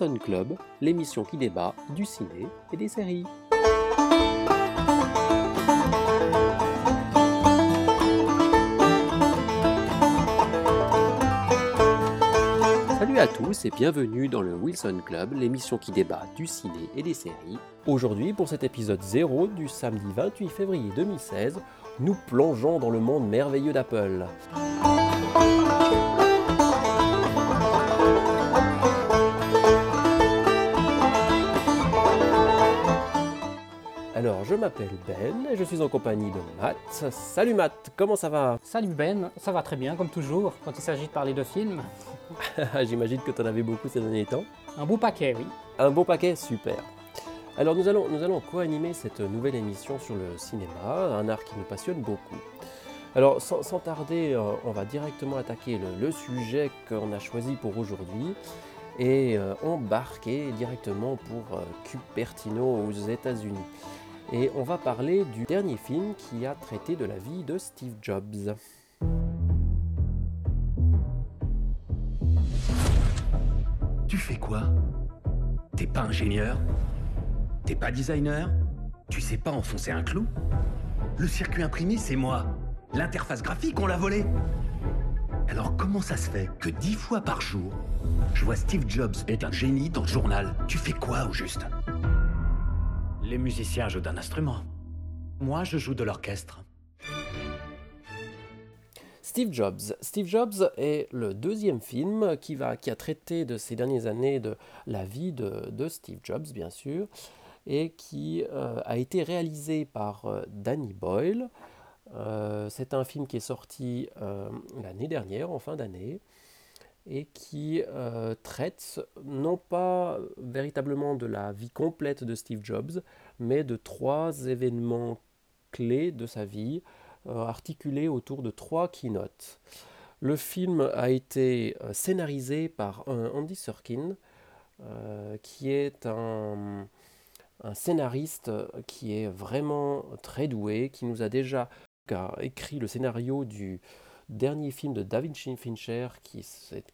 Wilson Club, l'émission qui débat du ciné et des séries. Salut à tous et bienvenue dans le Wilson Club, l'émission qui débat du ciné et des séries. Aujourd'hui, pour cet épisode 0 du samedi 28 février 2016, nous plongeons dans le monde merveilleux d'Apple. Alors, je m'appelle Ben et je suis en compagnie de Matt. Salut Matt, comment ça va? Salut Ben, ça va très bien comme toujours quand il s'agit de parler de films. J'imagine que tu en avais beaucoup ces derniers temps. Un beau paquet, oui. Un beau paquet, super. Alors nous allons, nous allons co-animer cette nouvelle émission sur le cinéma, un art qui nous passionne beaucoup. Alors sans, sans tarder, euh, on va directement attaquer le, le sujet qu'on a choisi pour aujourd'hui et euh, embarquer directement pour euh, Cupertino aux États-Unis. Et on va parler du dernier film qui a traité de la vie de Steve Jobs. Tu fais quoi? T'es pas ingénieur? T'es pas designer? Tu sais pas enfoncer un clou? Le circuit imprimé, c'est moi. L'interface graphique, on l'a volé. Alors comment ça se fait que dix fois par jour, je vois Steve Jobs est un génie dans le journal? Tu fais quoi au juste? Les musiciens jouent d'un instrument. Moi, je joue de l'orchestre. Steve Jobs. Steve Jobs est le deuxième film qui, va, qui a traité de ces dernières années de la vie de, Steve Jobs, bien sûr, et qui euh, a été réalisé par euh, Danny Boyle. Euh, c'est un film qui est sorti l'année dernière, en fin d'année, et qui euh, traite non pas véritablement de la vie complète de Steve Jobs, mais de trois événements clés de sa vie, euh, articulés autour de trois keynotes. Le film a été euh, scénarisé par Andy Serkin, qui est un, un scénariste qui est vraiment très doué, qui nous a déjà écrit le scénario du dernier film de Da Vinci Fincher qui,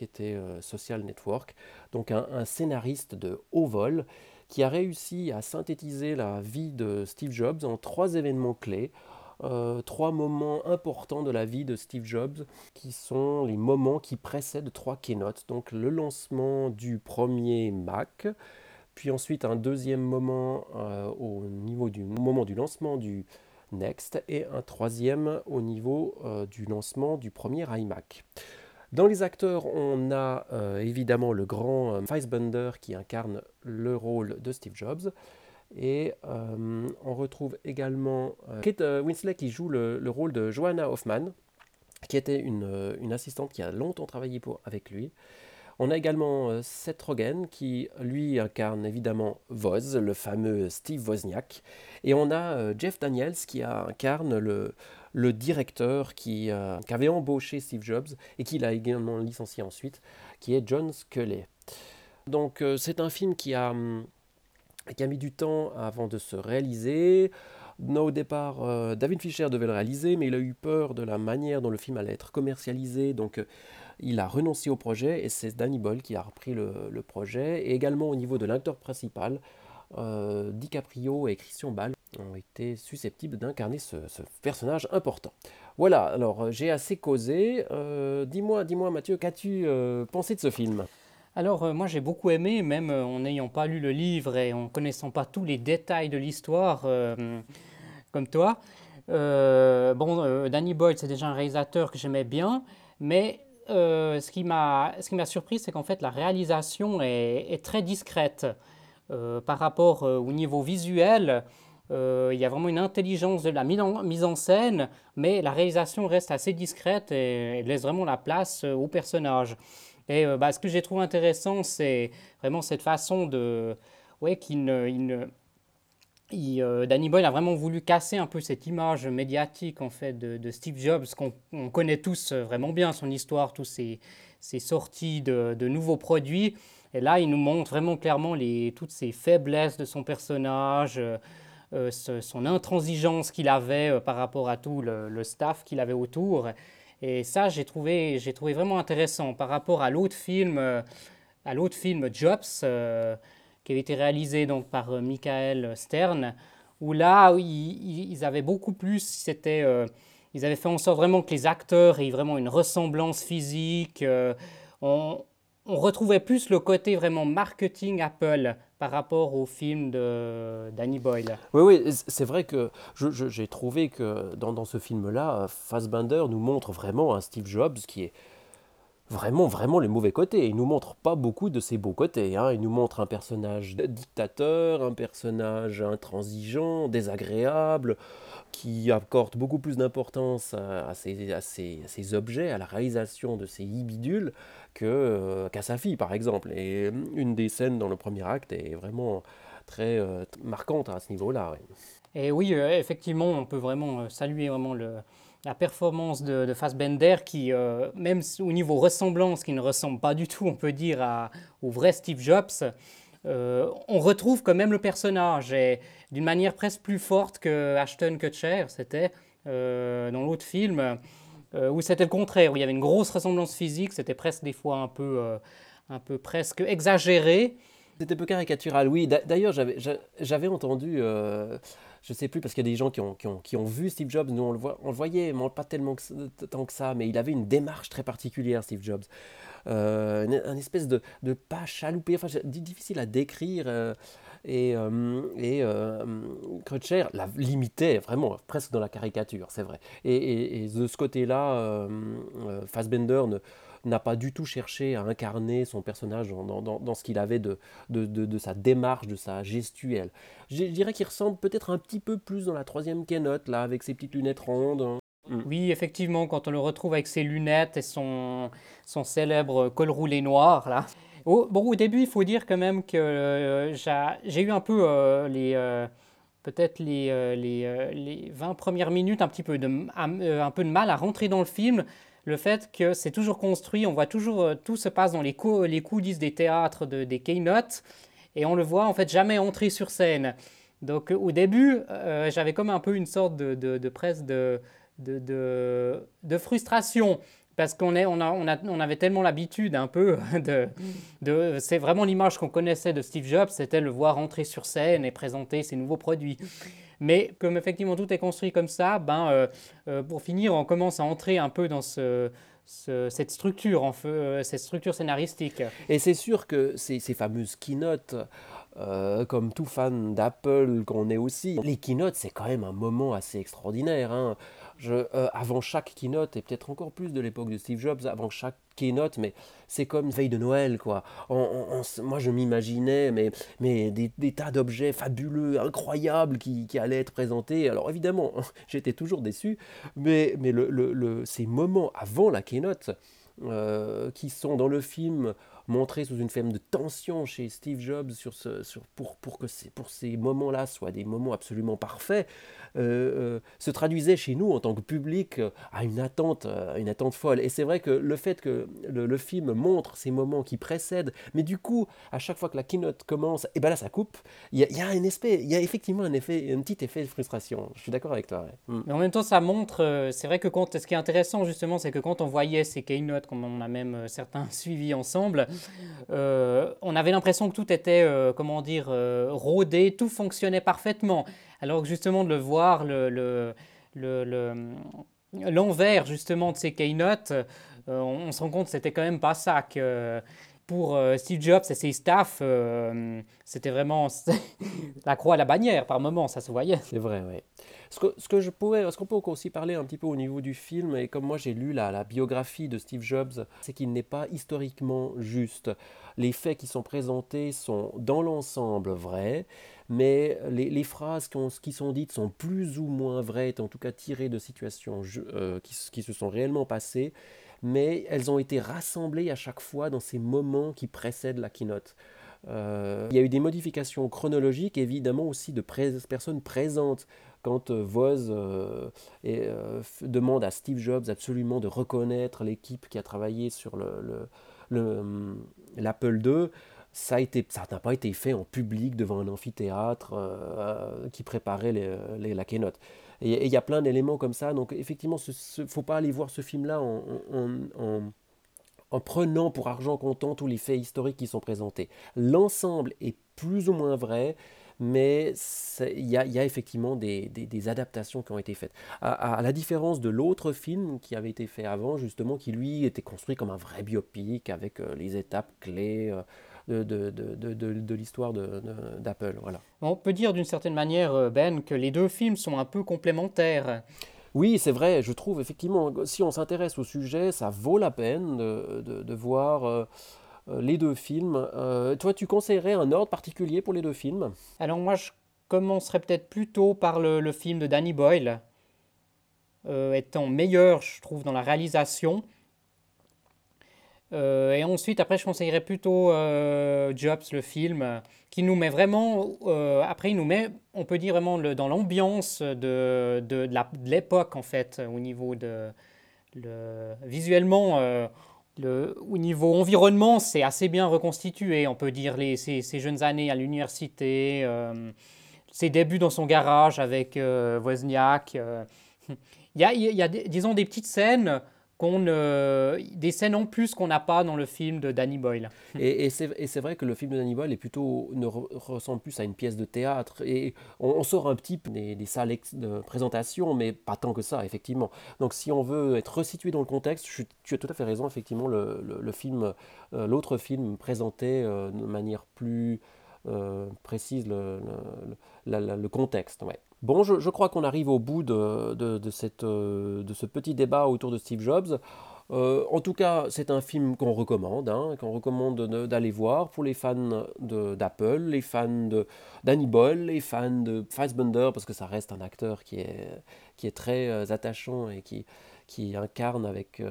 était euh, Social Network, donc un, un scénariste de haut vol qui a réussi à synthétiser la vie de Steve Jobs en trois événements clés, euh, trois moments importants de la vie de Steve Jobs qui sont les moments qui précèdent trois keynotes, donc le lancement du premier Mac, puis ensuite un deuxième moment euh, au niveau du moment du lancement du Next et un troisième au niveau euh, du lancement du premier iMac. Dans les acteurs, on a euh, évidemment le grand euh, qui incarne le rôle de Steve Jobs. Et euh, on retrouve également Kate Winslet qui joue le, le rôle de Joanna Hoffman, qui était une, une assistante qui a longtemps travaillé pour, avec lui. On a également euh, Seth Rogen qui, lui, incarne évidemment Woz, le fameux Steve Wozniak. Et on a euh, Jeff Daniels qui incarne le, directeur qui, euh, qui avait embauché Steve Jobs et qui l'a également licencié ensuite, qui est John Sculley. Donc c'est un film qui a, hum, qui a mis du temps avant de se réaliser. Au départ, David Fisher devait le réaliser, mais il a eu peur de la manière dont le film allait être commercialisé, il a renoncé au projet et c'est Danny Boyle qui a repris le, projet. Et également au niveau de l'acteur principal, euh, DiCaprio et Christian Bale ont été susceptibles d'incarner ce, personnage important. Voilà, alors euh, j'ai assez causé. Euh, dis-moi, dis-moi Mathieu, qu'as-tu euh, pensé de ce film? Alors moi j'ai beaucoup aimé, même en n'ayant pas lu le livre et en connaissant pas tous les détails de l'histoire comme toi. Bon, Danny Boyle c'est déjà un réalisateur que j'aimais bien, mais euh, ce qui m'a ce qui surpris c'est qu'en fait la réalisation est, très discrète Euh, par rapport euh, au niveau visuel. il y a vraiment une intelligence de la mise en, mise en scène, mais la réalisation reste assez discrète et, laisse vraiment la place au personnage. Et bah, ce que j'ai trouvé intéressant, c'est vraiment cette façon de. Ouais, il ne- euh, Danny Boyle a vraiment voulu casser un peu cette image médiatique en fait de, Steve Jobs qu'on on connaît tous euh, vraiment bien son histoire, tous ses, ses sorties de, nouveaux produits. Et là, il nous montre vraiment clairement les, toutes ces faiblesses de son personnage, euh, son intransigeance qu'il avait par rapport à tout le, le staff qu'il avait autour. Et ça, j'ai trouvé, j'ai trouvé vraiment intéressant par rapport à l'autre film. à l'autre film Jobs, qui avait été réalisé donc par Michael Stern, où là, ils, avaient beaucoup plus, c'était ils avaient fait en sorte vraiment que les acteurs aient vraiment une ressemblance physique. Euh, on, retrouvait plus le côté vraiment marketing Apple par rapport au film de Danny Boyle. Oui, oui, c'est vrai que j'ai trouvé que dans, dans ce film-là, Fassbinder nous montre vraiment un Steve Jobs qui est vraiment, vraiment les mauvais côtés. Il nous montre pas beaucoup de ses beaux côtés. Hein. Il nous montre un personnage dictateur, un personnage intransigeant, désagréable, qui accorde beaucoup plus d'importance à, ces, objets, à la réalisation de ces ibidules, euh, qu'à sa fille, par exemple. Et une des scènes dans le premier acte est vraiment très euh, marquante à ce niveau-là. Et oui, euh, effectivement, on peut vraiment saluer vraiment la performance de, Fassbender qui, même au niveau ressemblance, qui ne ressemble pas du tout, on peut dire, au vrai Steve Jobs, euh, on retrouve quand même le personnage d'une manière presque plus forte que Ashton Kutcher, c'était euh, dans l'autre film, euh, où c'était le contraire, où il y avait une grosse ressemblance physique, c'était presque des fois un peu, un peu presque exagéré. C'était un peu caricatural, oui. D'ailleurs, j'avais entendu, je ne sais plus, parce qu'il y a des gens qui ont, vu Steve Jobs, nous on le, le voyait, mais pas tellement tant que ça, mais il avait une démarche très particulière, Steve Jobs. Euh, un espèce de, pas chaloupé, enfin difficile à décrire. Euh, et, euh, et Crutcher la limitait vraiment, presque dans la caricature, c'est vrai. Et, de ce côté-là, Fassbender n'a pas du tout cherché à incarner son personnage dans, dans, dans ce qu'il avait de de, de, de, sa démarche, de sa gestuelle. Je, dirais qu'il ressemble peut-être un petit peu plus dans la troisième keynote, là, avec ses petites lunettes rondes. Hein. Mm. Oui, effectivement, quand on le retrouve avec ses lunettes et son, son célèbre col roulé noir, là. Au, bon, au début, il faut dire quand même que euh, j'ai eu un peu euh, les... Euh, peut-être les, les, les, 20 premières minutes un petit peu de, un, peu de mal à rentrer dans le film. Le fait que c'est toujours construit, on voit toujours, tout se passe dans les, coulisses des théâtres, de, des keynotes, et on le voit en fait jamais entrer sur scène. Donc au début, j'avais comme un peu une sorte de, de, de presse de, de, frustration parce qu'on on on, on avait tellement l'habitude un peu de, de c'est vraiment l'image qu'on connaissait de Steve Jobs, c'était le voir entrer sur scène et présenter ses nouveaux produits. Mais comme effectivement tout est construit comme ça, ben, euh, euh, pour finir, on commence à entrer un peu dans ce, cette structure, en feu, euh, cette structure scénaristique. Et c'est sûr que ces, ces fameuses keynotes, comme tout fan d'Apple qu'on est aussi, les keynotes, c'est quand même un moment assez extraordinaire. Hein. Euh, avant chaque keynote, et peut-être encore plus de l'époque de Steve Jobs, avant chaque keynote, mais c'est comme veille de Noël, quoi. moi, je m'imaginais mais, mais des, tas d'objets fabuleux, incroyables qui, allaient être présentés. Alors évidemment, j'étais toujours déçu, mais, mais le, ces moments avant la keynote, euh, qui sont dans le film montré sous une forme de tension chez Steve Jobs sur ce, sur, pour, pour que ces, pour ces moments-là soient des moments absolument parfaits, euh, euh, se traduisait chez nous en tant que public euh, à une attente, une attente folle. Et c'est vrai que le fait que le, film montre ces moments qui précèdent, mais du coup, à chaque fois que la keynote commence, et ben là ça coupe, il y, a, un espèce, il y a effectivement un effet, un petit effet de frustration. Je suis d'accord avec toi. Mm. Mais en même temps, ça montre, c'est vrai que quand, ce qui est intéressant justement, c'est que quand on voyait ces keynotes, comme on a même certains suivis ensemble, euh, on avait l'impression que tout était, euh, comment dire, euh, rodé, tout fonctionnait parfaitement. Alors que justement de le voir, le, l'envers justement de ces keynotes, on, se rend compte que c'était quand même pas ça que pour Steve Jobs et ses staffs, c'était vraiment la croix à la bannière par moment, ça se voyait. C'est vrai, oui. Ce que, ce que je pourrais, ce qu'on peut aussi parler un petit peu au niveau du film, et comme moi j'ai lu la, la biographie de Steve Jobs, c'est qu'il n'est pas historiquement juste. Les faits qui sont présentés sont dans l'ensemble vrais, mais les, les phrases qui, qui, sont dites sont plus ou moins vraies, en tout cas tirées de situations euh, qui, qui se sont réellement passées, mais elles ont été rassemblées à chaque fois dans ces moments qui précèdent la keynote. Euh, il y a eu des modifications chronologiques, évidemment aussi de personnes présentes quand euh, Voz euh, euh, demande à Steve Jobs absolument de reconnaître l'équipe qui a travaillé sur l'Apple II, ça n'a pas été fait en public devant un amphithéâtre qui préparait les, la keynote. Et il y a plein d'éléments comme ça. Donc effectivement, il ne faut pas aller voir ce film-là en, en prenant pour argent comptant tous les faits historiques qui sont présentés. L'ensemble est plus ou moins vrai, mais il y, a effectivement des, adaptations qui ont été faites. À, la différence de l'autre film qui avait été fait avant, justement, qui lui était construit comme un vrai biopic avec euh, les étapes clés. Euh, de, de, l'histoire d'Apple. Voilà. On peut dire d'une certaine manière, euh, Ben, que les deux films sont un peu complémentaires. Oui, c'est vrai, je trouve effectivement, si on s'intéresse au sujet, ça vaut la peine de, voir les deux films. Euh, toi, tu conseillerais un ordre particulier pour les deux films? Alors moi, je commencerais peut-être plutôt par le, film de Danny Boyle, euh, étant meilleur, je trouve, dans la réalisation. et ensuite, après, je conseillerais plutôt Jobs, le film, qui nous met vraiment, après, il nous met, on peut dire vraiment dans l'ambiance de, de, de l'époque, en fait, au niveau de... Le, visuellement, au niveau environnement, c'est assez bien reconstitué. On peut dire les, ses, jeunes années à l'université, euh, ses débuts dans son garage avec euh, Wozniak. Euh. Il y a disons, des petites scènes qu'on des scènes en plus qu'on n'a pas dans le film de Danny Boyle. Et, c'est vrai que le film de Danny Boyle est plutôt, ne ressemble plus à une pièce de théâtre. Et on, sort un petit peu des, salles de présentation, mais pas tant que ça, effectivement. Donc si on veut être resitué dans le contexte, tu as tout à fait raison, effectivement, le, film, euh, l'autre film présentait euh, de manière plus euh, précise le, contexte. Bon, je, crois qu'on arrive au bout de, cette, euh, de, ce petit débat autour de Steve Jobs. Euh, en tout cas, c'est un film qu'on recommande, hein, qu'on recommande d'aller voir pour les fans d'Apple, les fans de Danny Boyle, les fans de Fassbender, parce que ça reste un acteur qui est, qui est très euh, attachant et qui, qui incarne avec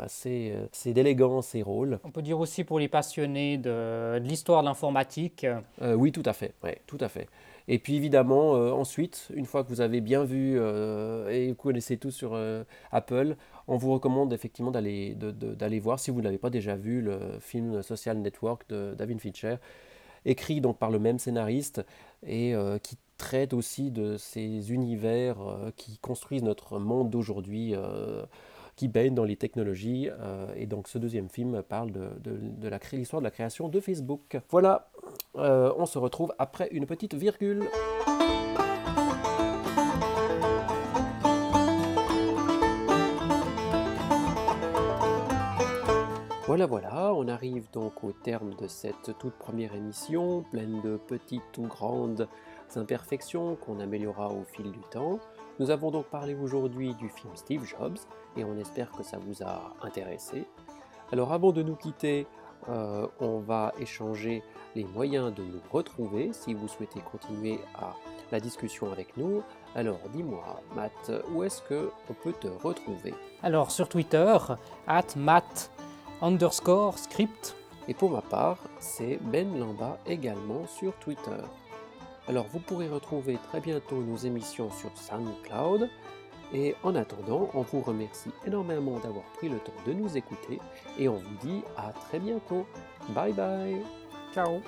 assez, d'élégance ses rôles. On peut dire aussi pour les passionnés de, de l'histoire de l'informatique. oui, tout à fait, ouais, tout à fait. Et puis évidemment, euh, ensuite, une fois que vous avez bien vu euh, et vous connaissez tout sur euh, Apple, on vous recommande effectivement d'aller voir, si vous ne l'avez pas déjà vu, le film Social Network de David Fincher, écrit donc par le même scénariste et qui traite aussi de ces univers qui construisent notre monde d'aujourd'hui qui baigne dans les technologies. Euh, et donc ce deuxième film parle de, de, l'histoire de la création de Facebook. Voilà, euh, on se retrouve après une petite virgule. Voilà, voilà, on arrive donc au terme de cette toute première émission, pleine de petites ou grandes imperfections qu'on améliorera au fil du temps. Nous avons donc parlé aujourd'hui du film Steve Jobs et on espère que ça vous a intéressé. Alors avant de nous quitter, euh, on va échanger les moyens de nous retrouver si vous souhaitez continuer à la discussion avec nous. Alors dis-moi, Matt, où est-ce que on peut te retrouver? Alors sur Twitter, at Matt underscore script. Et pour ma part, c'est Ben Lamba également sur Twitter. Alors vous pourrez retrouver très bientôt nos émissions sur SoundCloud. Et en attendant, on vous remercie énormément d'avoir pris le temps de nous écouter et on vous dit à très bientôt. Bye bye. Ciao.